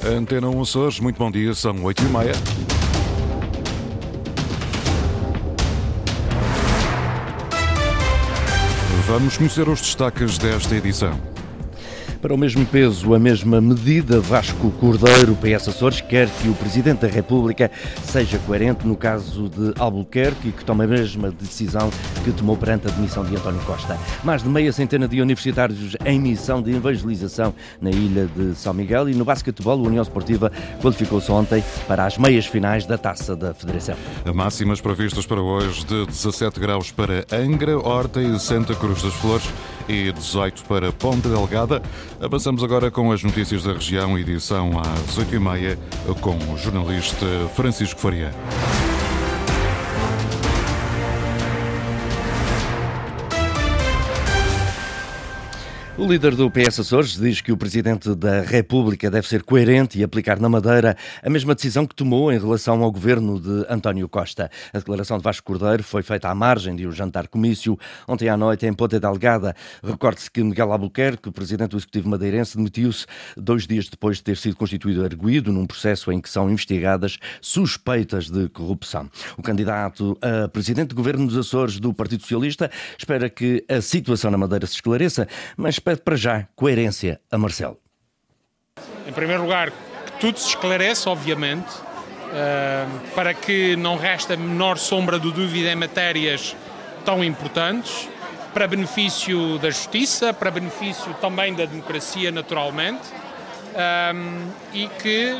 Antena 1 Açores, muito bom dia, são 8 e meia. Vamos conhecer os destaques desta edição. Para o mesmo peso, a mesma medida, Vasco Cordeiro, PS Açores, quer que o Presidente da República seja coerente no caso de Albuquerque e que tome a mesma decisão que tomou perante a demissão de António Costa. Mais de meia centena de universitários em missão de evangelização na ilha de São Miguel e no basquetebol, a União Esportiva qualificou-se ontem para as meias finais da Taça da Federação. Máximas previstas para hoje de 17 graus para Angra, Horta e Santa Cruz das Flores e 18 para Ponte Delgada. Avançamos agora com as notícias da região, edição às 8h30, com o jornalista Francisco Faria. O líder do PS Açores diz que o Presidente da República deve ser coerente e aplicar na Madeira a mesma decisão que tomou em relação ao governo de António Costa. A declaração de Vasco Cordeiro foi feita à margem de um jantar comício ontem à noite em Ponta Delgada. Recorde-se que Miguel Albuquerque, Presidente do Executivo madeirense, demitiu-se dois dias depois de ter sido constituído arguído num processo em que são investigadas suspeitas de corrupção. O candidato a Presidente do Governo dos Açores do Partido Socialista espera que a situação na Madeira se esclareça, mas pede para já coerência a Marcelo. Em primeiro lugar, que tudo se esclareça, obviamente, eh, para que não reste a menor sombra de dúvida em matérias tão importantes, para benefício da justiça, para benefício também da democracia, naturalmente, eh, e que,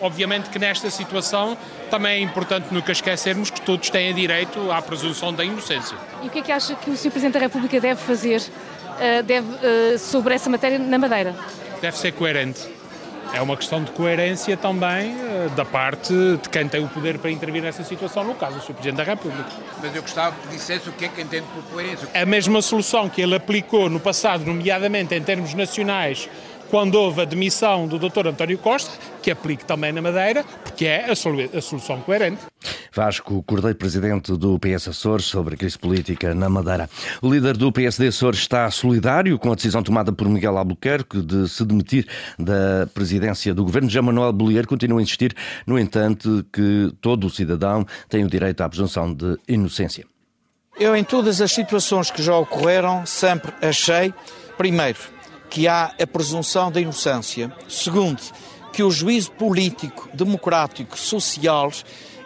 obviamente, que nesta situação também é importante nunca esquecermos que todos têm direito à presunção da inocência. E o que é que acha que o Sr. Presidente da República deve fazer deve, eh, sobre essa matéria na Madeira? Deve ser coerente. É uma questão de coerência também eh, da parte de quem tem o poder para intervir nessa situação, no caso, o Sr. Presidente da República. Mas eu gostava que dissesse o que é que entende por coerência. A mesma solução que ele aplicou no passado, nomeadamente em termos nacionais, quando houve a demissão do Dr. António Costa, que aplique também na Madeira, porque é a, solução coerente. Vasco Cordeiro, presidente do PS Açores, sobre a crise política na Madeira. O líder do PSD Açores está solidário com a decisão tomada por Miguel Albuquerque de se demitir da presidência do governo. Já Manuel Bolieiro continua a insistir, no entanto, que todo o cidadão tem o direito à presunção de inocência. Eu, em todas as situações que já ocorreram, sempre achei, primeiro, que há a presunção da inocência. Segundo, que o juízo político, democrático, social,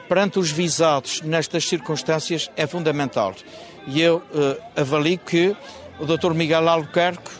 perante os visados nestas circunstâncias é fundamental. E eu uh, avalio que o Dr. Miguel Albuquerque,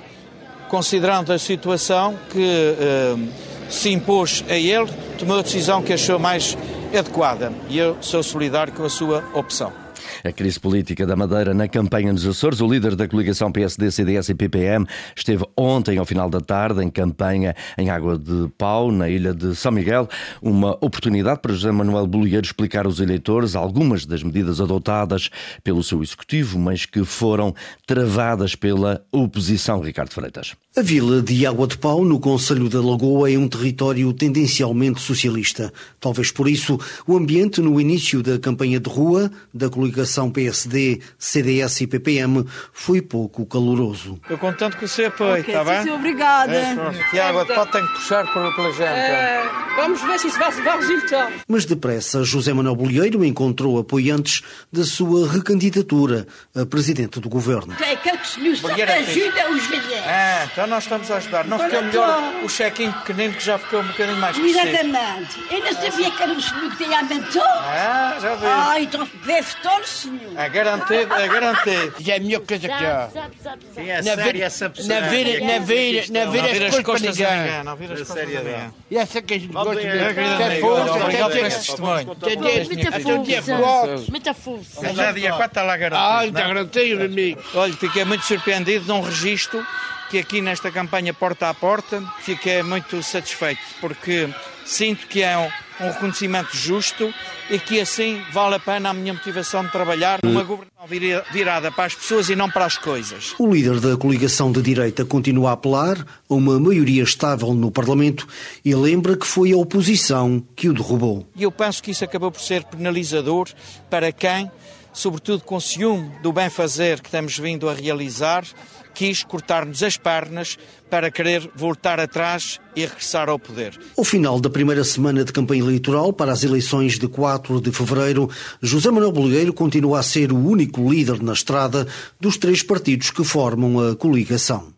considerando a situação que uh, se impôs a ele, tomou a decisão que achou mais adequada. E eu sou solidário com a sua opção. A crise política da Madeira na campanha dos Açores. O líder da coligação PSD, CDS e PPM esteve ontem, ao final da tarde, em campanha em Água de Pau, na ilha de São Miguel. Uma oportunidade para José Manuel Bolieiro explicar aos eleitores algumas das medidas adotadas pelo seu executivo, mas que foram travadas pela oposição, Ricardo Freitas. A vila de Água de Pau, no Conselho da Lagoa, é um território tendencialmente socialista. Talvez por isso, o ambiente no início da campanha de rua da coligação PSD, CDS e PPM foi pouco caloroso. Eu contanto que você apoie, está okay, bem? Sim, obrigada. É, que Água de Pau tem que puxar pela gente. É, vamos ver se isso vai, vai resultar. Mas depressa, José Manuel Bolheiro encontrou apoiantes da sua recandidatura a presidente do governo. É que ajuda os velhos. Ah, então nós estamos a ajudar. Não ficou melhor o check-in pequenino que já ficou um bocadinho mais crescido. Exatamente. Eu não sabia que era o senhor que tinha aumentou. Ah, já vi. Ah, então deve estar, senhor. É garantido, é garantido. E é a melhor coisa que há. Sim, é sério essa pessoa. Não vira, não vira, não vira as costas para ninguém. Não vira as costas ninguém. E essa que a gente gosta de ver. Obrigado por esse testemunho. Muita força. Já dia 4 está lá garantido. Ah, está garantido, amigo. Olha, fiquei muito surpreendido de um registro que aqui nesta campanha Porta a Porta fiquei muito satisfeito, porque sinto que é um, um reconhecimento justo e que assim vale a pena a minha motivação de trabalhar numa governação virada para as pessoas e não para as coisas. O líder da coligação de direita continua a apelar a uma maioria estável no Parlamento e lembra que foi a oposição que o derrubou. E eu penso que isso acabou por ser penalizador para quem sobretudo com ciúme do bem-fazer que temos vindo a realizar, quis cortar-nos as pernas para querer voltar atrás e regressar ao poder. Ao final da primeira semana de campanha eleitoral para as eleições de 4 de fevereiro, José Manuel Bolgueiro continua a ser o único líder na estrada dos três partidos que formam a coligação.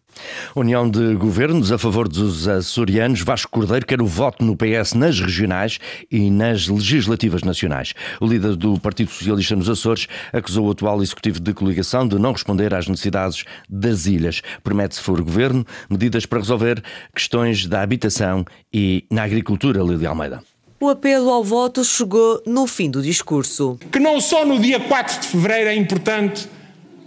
União de Governos a favor dos açorianos, Vasco Cordeiro quer o voto no PS nas regionais e nas legislativas nacionais. O líder do Partido Socialista nos Açores acusou o atual executivo de coligação de não responder às necessidades das ilhas. Promete, se for governo, medidas para resolver questões da habitação e na agricultura, Lídia Almeida. O apelo ao voto chegou no fim do discurso. Que não só no dia 4 de fevereiro é importante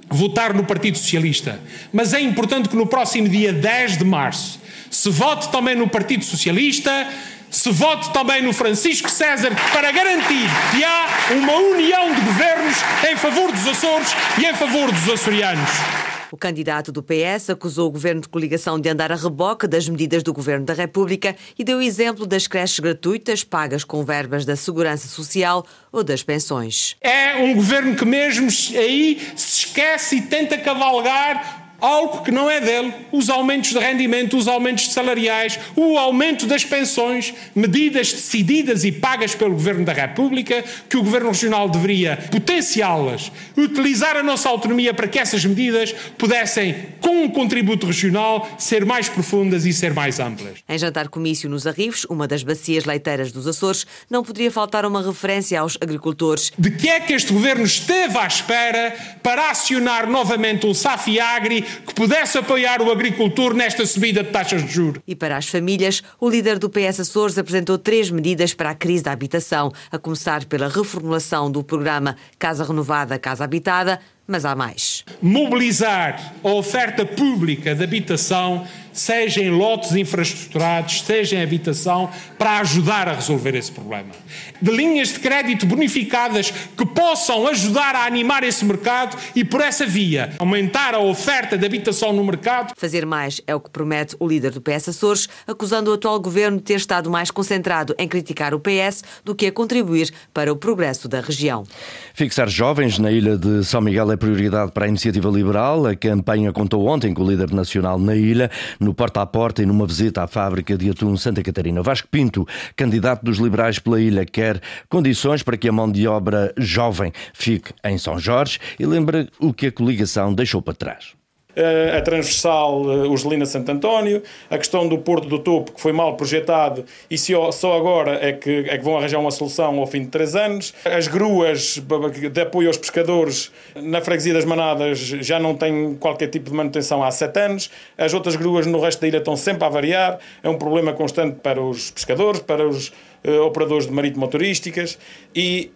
votar no Partido Socialista, mas é importante que no próximo dia 10 de março se vote também no Partido Socialista, se vote também no Francisco César para garantir que há uma união de governos em favor dos Açores e em favor dos açorianos. O candidato do PS acusou o governo de coligação de andar a reboque das medidas do governo da República e deu exemplo das creches gratuitas pagas com verbas da Segurança Social ou das pensões. É um governo que mesmo aí se esquece e tenta cavalgar algo que não é dele, os aumentos de rendimento, os aumentos salariais, o aumento das pensões, medidas decididas e pagas pelo Governo da República, que o Governo Regional deveria potenciá-las, utilizar a nossa autonomia para que essas medidas pudessem, com um contributo regional, ser mais profundas e ser mais amplas. Em jantar comício nos Arribos, uma das bacias leiteiras dos Açores, não poderia faltar uma referência aos agricultores. De que é que este Governo esteve à espera para acionar novamente um Safiagri que pudesse apoiar o agricultor nesta subida de taxas de juros. E para as famílias, o líder do PS Açores apresentou três medidas para a crise da habitação, a começar pela reformulação do programa Casa Renovada, Casa Habitada, mas há mais. Mobilizar a oferta pública de habitação, seja em lotes infraestruturados, seja em habitação, para ajudar a resolver esse problema. De linhas de crédito bonificadas que possam ajudar a animar esse mercado e, por essa via, aumentar a oferta de habitação no mercado. Fazer mais é o que promete o líder do PS Açores, acusando o atual governo de ter estado mais concentrado em criticar o PS do que a contribuir para o progresso da região. Fixar jovens na ilha de São Miguel é prioridade para a iniciativa liberal. A campanha contou ontem com o líder nacional na ilha, no porta a porta e numa visita à fábrica de atum Santa Catarina. Vasco Pinto, candidato dos liberais pela ilha, quer condições para que a mão de obra jovem fique em São Jorge e lembra o que a coligação deixou para trás a transversal Urgelina Santo António, a questão do Porto do Topo, que foi mal projetado e só agora é que, é que vão arranjar uma solução ao fim de três anos. As gruas de apoio aos pescadores na freguesia das Manadas já não têm qualquer tipo de manutenção há sete anos. As outras gruas no resto da ilha estão sempre a variar. É um problema constante para os pescadores, para os uh, operadores de marítimo motorísticas e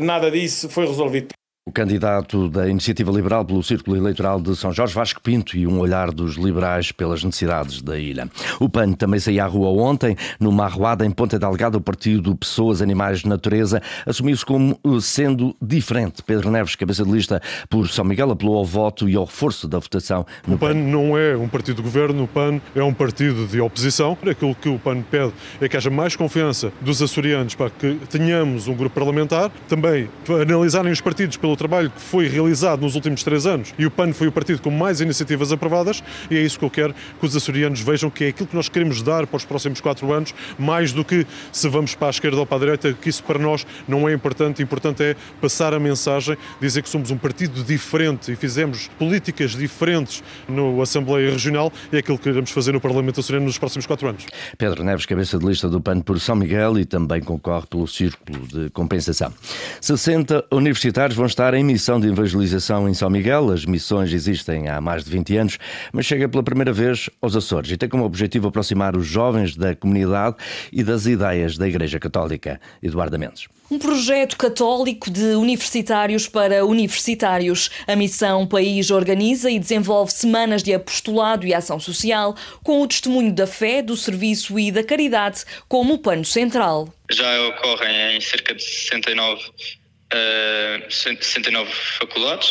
nada disso foi resolvido. O candidato da Iniciativa Liberal pelo Círculo Eleitoral de São Jorge, Vasco Pinto, e um olhar dos liberais pelas necessidades da ilha. O PAN também saiu à rua ontem, numa arruada em Ponta Delgada, o partido Pessoas, Animais, Natureza, assumiu-se como uh, sendo diferente. Pedro Neves, cabeça de lista por São Miguel, apelou ao voto e ao reforço da votação. No o PAN, PAN não é um partido de governo, o PAN é um partido de oposição. Aquilo que o PAN pede é que haja mais confiança dos açorianos para que tenhamos um grupo parlamentar, também analisarem os partidos pelo trabalho que foi realizado nos últimos três anos e o PAN foi o partido com mais iniciativas aprovadas e é isso que eu quero que os açorianos vejam que é aquilo que nós queremos dar para os próximos quatro anos, mais do que se vamos para a esquerda ou para a direita, que isso para nós não é importante. Importante é passar a mensagem, dizer que somos um partido diferente e fizemos políticas diferentes no Assembleia Regional e é aquilo que queremos fazer no Parlamento açoriano nos próximos quatro anos. Pedro Neves, cabeça de lista do PAN por São Miguel e também concorre pelo Círculo de Compensação. 60 universitários vão estar em missão de evangelização em São Miguel. As missões existem há mais de 20 anos, mas chega pela primeira vez aos Açores e tem como objetivo aproximar os jovens da comunidade e das ideias da Igreja Católica. Eduardo Mendes. Um projeto católico de universitários para universitários. A Missão País organiza e desenvolve semanas de apostolado e ação social com o testemunho da fé, do serviço e da caridade como pano central. Já ocorrem em cerca de 69 uh, 69 faculdades.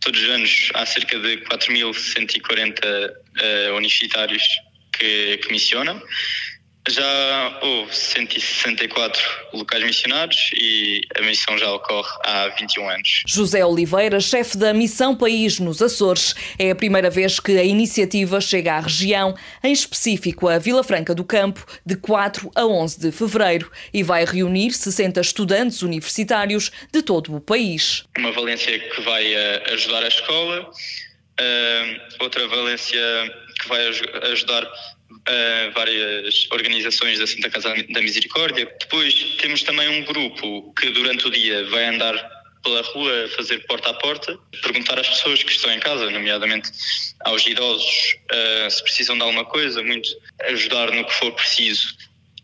Todos os anos há cerca de 4.140 uh, universitários que, que missionam. Já houve 164 locais missionários e a missão já ocorre há 21 anos. José Oliveira, chefe da Missão País nos Açores, é a primeira vez que a iniciativa chega à região, em específico a Vila Franca do Campo, de 4 a 11 de fevereiro, e vai reunir 60 estudantes universitários de todo o país. Uma valência que vai eh, ajudar a escola, eh, outra valência que vai ajudar uh, várias organizações da Santa Casa da Misericórdia. Depois temos também um grupo que durante o dia vai andar pela rua fazer porta a porta, perguntar às pessoas que estão em casa, nomeadamente aos idosos, uh, se precisam de alguma coisa, muito ajudar no que for preciso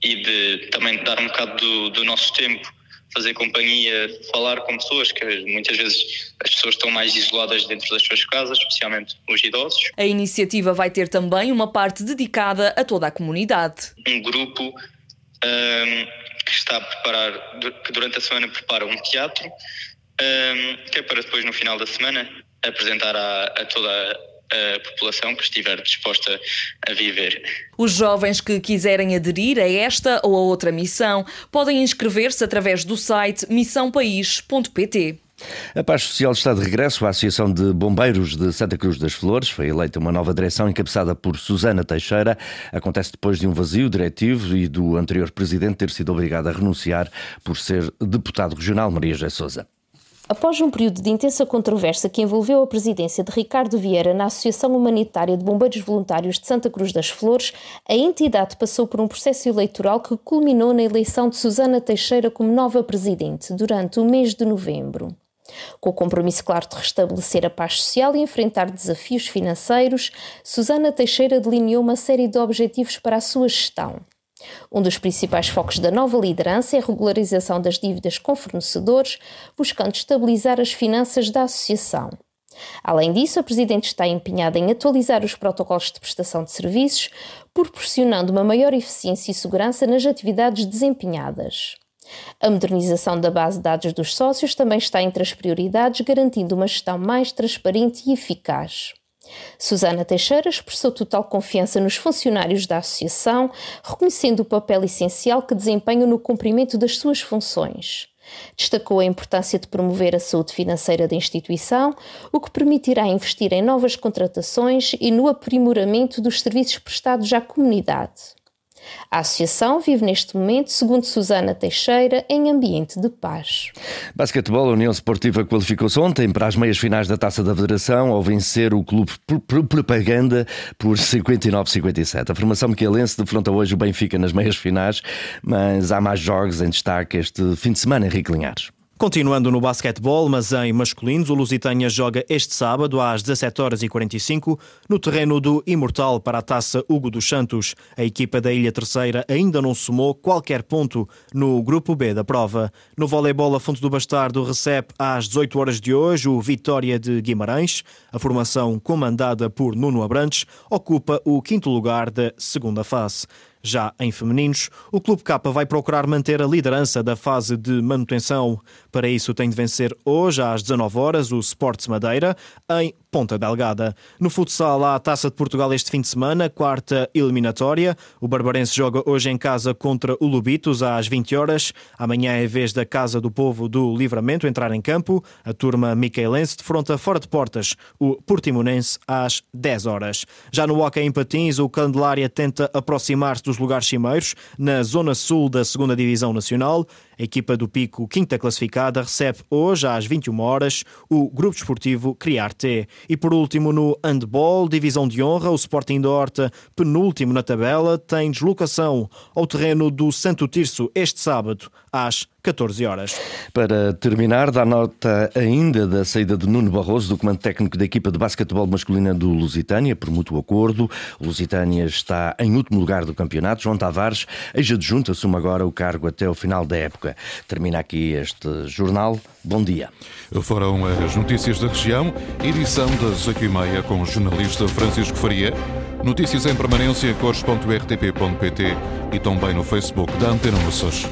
e de também dar um bocado do, do nosso tempo fazer companhia, falar com pessoas que muitas vezes as pessoas estão mais isoladas dentro das suas casas, especialmente os idosos. A iniciativa vai ter também uma parte dedicada a toda a comunidade. Um grupo um, que está a preparar, que durante a semana prepara um teatro, um, que é para depois no final da semana apresentar a, a toda a população que estiver disposta a viver. Os jovens que quiserem aderir a esta ou a outra missão podem inscrever-se através do site missãopaís.pt. A Paz Social está de regresso. A Associação de Bombeiros de Santa Cruz das Flores foi eleita uma nova direção encabeçada por Susana Teixeira. Acontece depois de um vazio diretivo e do anterior presidente ter sido obrigado a renunciar por ser deputado regional Maria José Souza. Após um período de intensa controvérsia que envolveu a presidência de Ricardo Vieira na Associação Humanitária de Bombeiros Voluntários de Santa Cruz das Flores, a entidade passou por um processo eleitoral que culminou na eleição de Susana Teixeira como nova presidente durante o mês de novembro. Com o compromisso claro de restabelecer a paz social e enfrentar desafios financeiros, Susana Teixeira delineou uma série de objetivos para a sua gestão. Um dos principais focos da nova liderança é a regularização das dívidas com fornecedores, buscando estabilizar as finanças da associação. Além disso, a Presidente está empenhada em atualizar os protocolos de prestação de serviços, proporcionando uma maior eficiência e segurança nas atividades desempenhadas. A modernização da base de dados dos sócios também está entre as prioridades, garantindo uma gestão mais transparente e eficaz. Susana Teixeira expressou total confiança nos funcionários da Associação, reconhecendo o papel essencial que desempenham no cumprimento das suas funções. Destacou a importância de promover a saúde financeira da instituição, o que permitirá investir em novas contratações e no aprimoramento dos serviços prestados à comunidade. A associação vive neste momento, segundo Susana Teixeira, em ambiente de paz. Basquetebol, a União Esportiva qualificou-se ontem para as meias finais da Taça da Federação ao vencer o Clube Propaganda por 59-57. A formação mequelense defronta hoje o Benfica nas meias finais, mas há mais jogos em destaque este fim de semana, Henrique Linhares. Continuando no basquetebol, mas em masculinos, o Lusitânia joga este sábado às 17 horas e 45 no terreno do Imortal para a taça Hugo dos Santos. A equipa da Ilha Terceira ainda não somou qualquer ponto no grupo B da prova. No voleibol, a Fonte do Bastardo recebe às 18 horas de hoje o Vitória de Guimarães. A formação comandada por Nuno Abrantes ocupa o quinto lugar da segunda fase. Já em femininos, o Clube K vai procurar manter a liderança da fase de manutenção. Para isso, tem de vencer hoje às 19 horas o Sports Madeira em Ponta Delgada. No futsal, há a Taça de Portugal este fim de semana, quarta eliminatória. O Barbarense joga hoje em casa contra o Lubitos às 20 horas. Amanhã é vez da Casa do Povo do Livramento entrar em campo. A turma micaelense defronta fora de portas o Portimonense às 10 horas. Já no Hockey em Patins, o Candelária tenta aproximar-se dos lugares cimeiros na zona sul da 2 Divisão Nacional. A equipa do Pico, quinta classificada, recebe hoje às 21 horas o Grupo Desportivo Criarte. E por último, no handball, divisão de honra, o Sporting da Horta, penúltimo na tabela, tem deslocação ao terreno do Santo Tirso este sábado às 14 horas. Para terminar, dá nota ainda da saída de Nuno Barroso, do comando técnico da equipa de basquetebol masculina do Lusitânia, por mútuo acordo. O Lusitânia está em último lugar do campeonato. João Tavares, ex-adjunto, assume agora o cargo até o final da época. Termina aqui este jornal. Bom dia. Foram as notícias da região, edição das 8h30 com o jornalista Francisco Faria. Notícias em permanência, cores.rtp.pt e também no Facebook da Antena Moças.